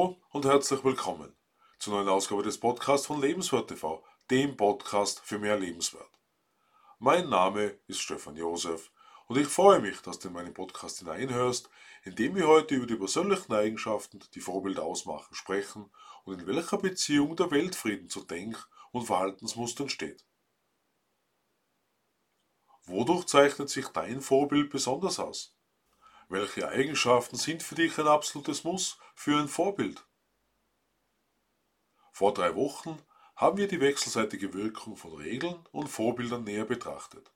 Hallo und herzlich willkommen zur neuen Ausgabe des Podcasts von Lebenswert TV, dem Podcast für mehr Lebenswert. Mein Name ist Stefan Josef und ich freue mich, dass du in meinen Podcast hineinhörst, in dem wir heute über die persönlichen Eigenschaften, die Vorbilder ausmachen, sprechen und in welcher Beziehung der Weltfrieden zu Denk- und Verhaltensmustern steht. Wodurch zeichnet sich dein Vorbild besonders aus? Welche Eigenschaften sind für dich ein absolutes Muss für ein Vorbild? Vor drei Wochen haben wir die wechselseitige Wirkung von Regeln und Vorbildern näher betrachtet.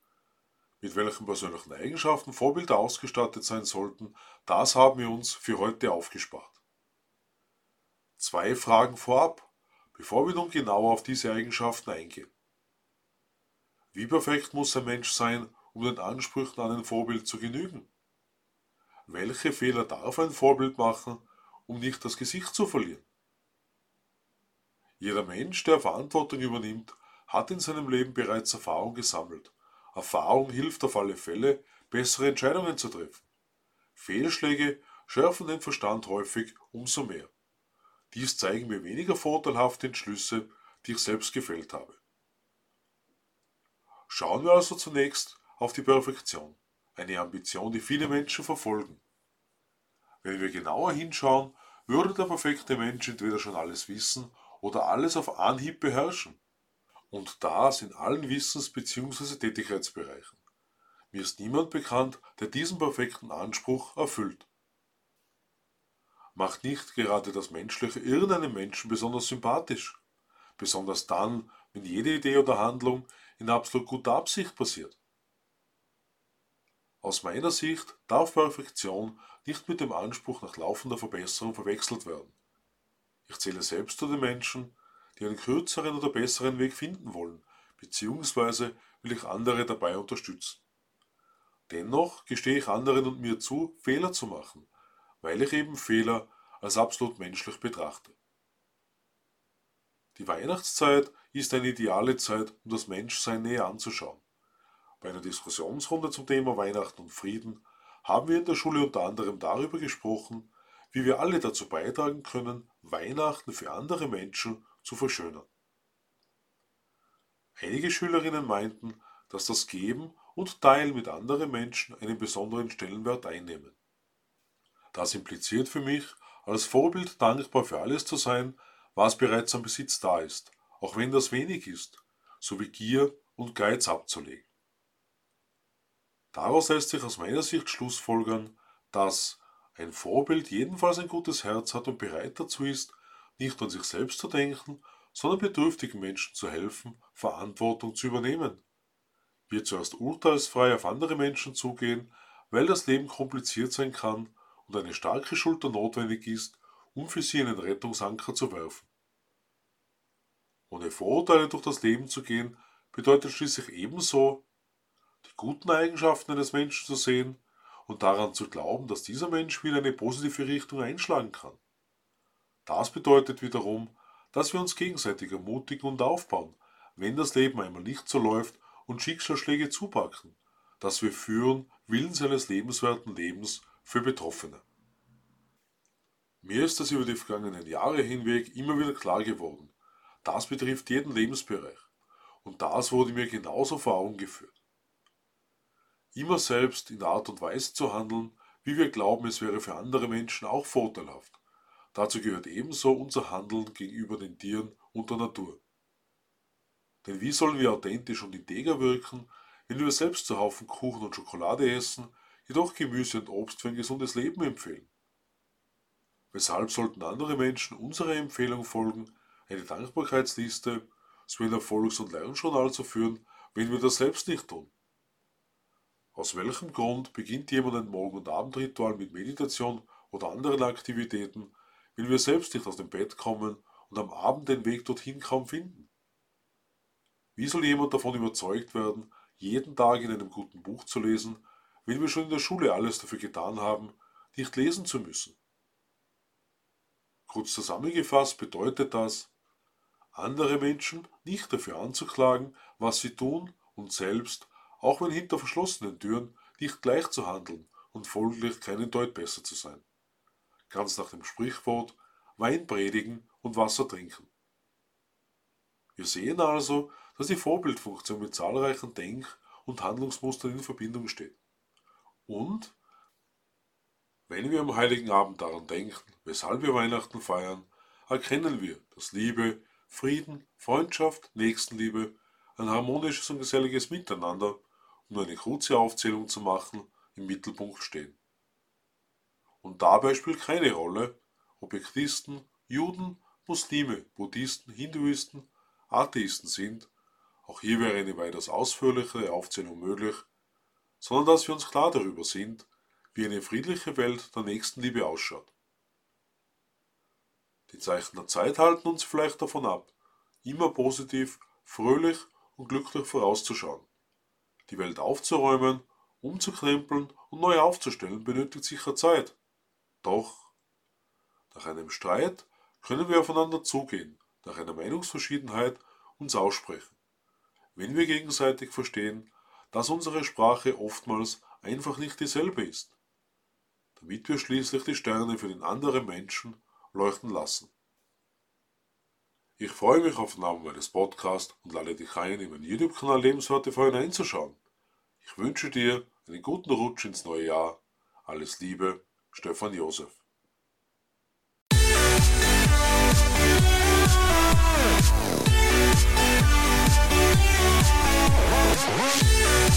Mit welchen persönlichen Eigenschaften Vorbilder ausgestattet sein sollten, das haben wir uns für heute aufgespart. Zwei Fragen vorab, bevor wir nun genauer auf diese Eigenschaften eingehen. Wie perfekt muss ein Mensch sein, um den Ansprüchen an ein Vorbild zu genügen? Welche Fehler darf ein Vorbild machen, um nicht das Gesicht zu verlieren? Jeder Mensch, der Verantwortung übernimmt, hat in seinem Leben bereits Erfahrung gesammelt. Erfahrung hilft auf alle Fälle, bessere Entscheidungen zu treffen. Fehlschläge schärfen den Verstand häufig umso mehr. Dies zeigen mir weniger vorteilhafte Entschlüsse, die ich selbst gefällt habe. Schauen wir also zunächst auf die Perfektion eine Ambition, die viele Menschen verfolgen. Wenn wir genauer hinschauen, würde der perfekte Mensch entweder schon alles wissen oder alles auf Anhieb beherrschen. Und das in allen Wissens- bzw. Tätigkeitsbereichen. Mir ist niemand bekannt, der diesen perfekten Anspruch erfüllt. Macht nicht gerade das Menschliche irgendeinem Menschen besonders sympathisch? Besonders dann, wenn jede Idee oder Handlung in absolut guter Absicht passiert. Aus meiner Sicht darf Perfektion nicht mit dem Anspruch nach laufender Verbesserung verwechselt werden. Ich zähle selbst zu den Menschen, die einen kürzeren oder besseren Weg finden wollen, beziehungsweise will ich andere dabei unterstützen. Dennoch gestehe ich anderen und mir zu, Fehler zu machen, weil ich eben Fehler als absolut menschlich betrachte. Die Weihnachtszeit ist eine ideale Zeit, um das Menschsein näher anzuschauen. Bei einer Diskussionsrunde zum Thema Weihnachten und Frieden haben wir in der Schule unter anderem darüber gesprochen, wie wir alle dazu beitragen können, Weihnachten für andere Menschen zu verschönern. Einige Schülerinnen meinten, dass das Geben und Teilen mit anderen Menschen einen besonderen Stellenwert einnehmen. Das impliziert für mich, als Vorbild dankbar für alles zu sein, was bereits am Besitz da ist, auch wenn das wenig ist, sowie Gier und Geiz abzulegen. Daraus lässt sich aus meiner Sicht schlussfolgern, dass ein Vorbild jedenfalls ein gutes Herz hat und bereit dazu ist, nicht an sich selbst zu denken, sondern bedürftigen Menschen zu helfen, Verantwortung zu übernehmen. Wir zuerst urteilsfrei auf andere Menschen zugehen, weil das Leben kompliziert sein kann und eine starke Schulter notwendig ist, um für sie einen Rettungsanker zu werfen. Ohne Vorurteile durch das Leben zu gehen, bedeutet schließlich ebenso, die guten Eigenschaften eines Menschen zu sehen und daran zu glauben, dass dieser Mensch wieder eine positive Richtung einschlagen kann. Das bedeutet wiederum, dass wir uns gegenseitig ermutigen und aufbauen, wenn das Leben einmal nicht so läuft und Schicksalsschläge zupacken, dass wir führen Willens eines lebenswerten Lebens für Betroffene. Mir ist das über die vergangenen Jahre hinweg immer wieder klar geworden. Das betrifft jeden Lebensbereich. Und das wurde mir genauso vor Augen geführt immer selbst in Art und Weise zu handeln, wie wir glauben, es wäre für andere Menschen auch vorteilhaft. Dazu gehört ebenso unser Handeln gegenüber den Tieren und der Natur. Denn wie sollen wir authentisch und integer wirken, wenn wir selbst zu Haufen Kuchen und Schokolade essen, jedoch Gemüse und Obst für ein gesundes Leben empfehlen? Weshalb sollten andere Menschen unserer Empfehlung folgen, eine Dankbarkeitsliste sowie ein Erfolgs- und Lernjournal zu führen, wenn wir das selbst nicht tun? Aus welchem Grund beginnt jemand ein Morgen- und Abendritual mit Meditation oder anderen Aktivitäten, wenn wir selbst nicht aus dem Bett kommen und am Abend den Weg dorthin kaum finden? Wie soll jemand davon überzeugt werden, jeden Tag in einem guten Buch zu lesen, wenn wir schon in der Schule alles dafür getan haben, nicht lesen zu müssen? Kurz zusammengefasst bedeutet das, andere Menschen nicht dafür anzuklagen, was sie tun und selbst auch wenn hinter verschlossenen Türen, nicht gleich zu handeln und folglich keinen Deut besser zu sein. Ganz nach dem Sprichwort, Wein predigen und Wasser trinken. Wir sehen also, dass die Vorbildfunktion mit zahlreichen Denk- und Handlungsmustern in Verbindung steht. Und wenn wir am heiligen Abend daran denken, weshalb wir Weihnachten feiern, erkennen wir, dass Liebe, Frieden, Freundschaft, Nächstenliebe, ein harmonisches und geselliges Miteinander, um eine kurze Aufzählung zu machen, im Mittelpunkt stehen. Und dabei spielt keine Rolle, ob wir Christen, Juden, Muslime, Buddhisten, Hinduisten, Atheisten sind, auch hier wäre eine weitaus ausführlichere Aufzählung möglich, sondern dass wir uns klar darüber sind, wie eine friedliche Welt der Nächstenliebe ausschaut. Die Zeichen der Zeit halten uns vielleicht davon ab, immer positiv, fröhlich und glücklich vorauszuschauen. Die Welt aufzuräumen, umzukrempeln und neu aufzustellen benötigt sicher Zeit. Doch nach einem Streit können wir aufeinander zugehen, nach einer Meinungsverschiedenheit uns aussprechen. Wenn wir gegenseitig verstehen, dass unsere Sprache oftmals einfach nicht dieselbe ist damit wir schließlich die Sterne für den anderen Menschen leuchten lassen. Ich freue mich auf den Namen meines Podcasts und lade dich ein, in meinen YouTube-Kanal Lebenswerte vorhin einzuschauen. Ich wünsche dir einen guten Rutsch ins neue Jahr. Alles Liebe, Stefan Josef. What?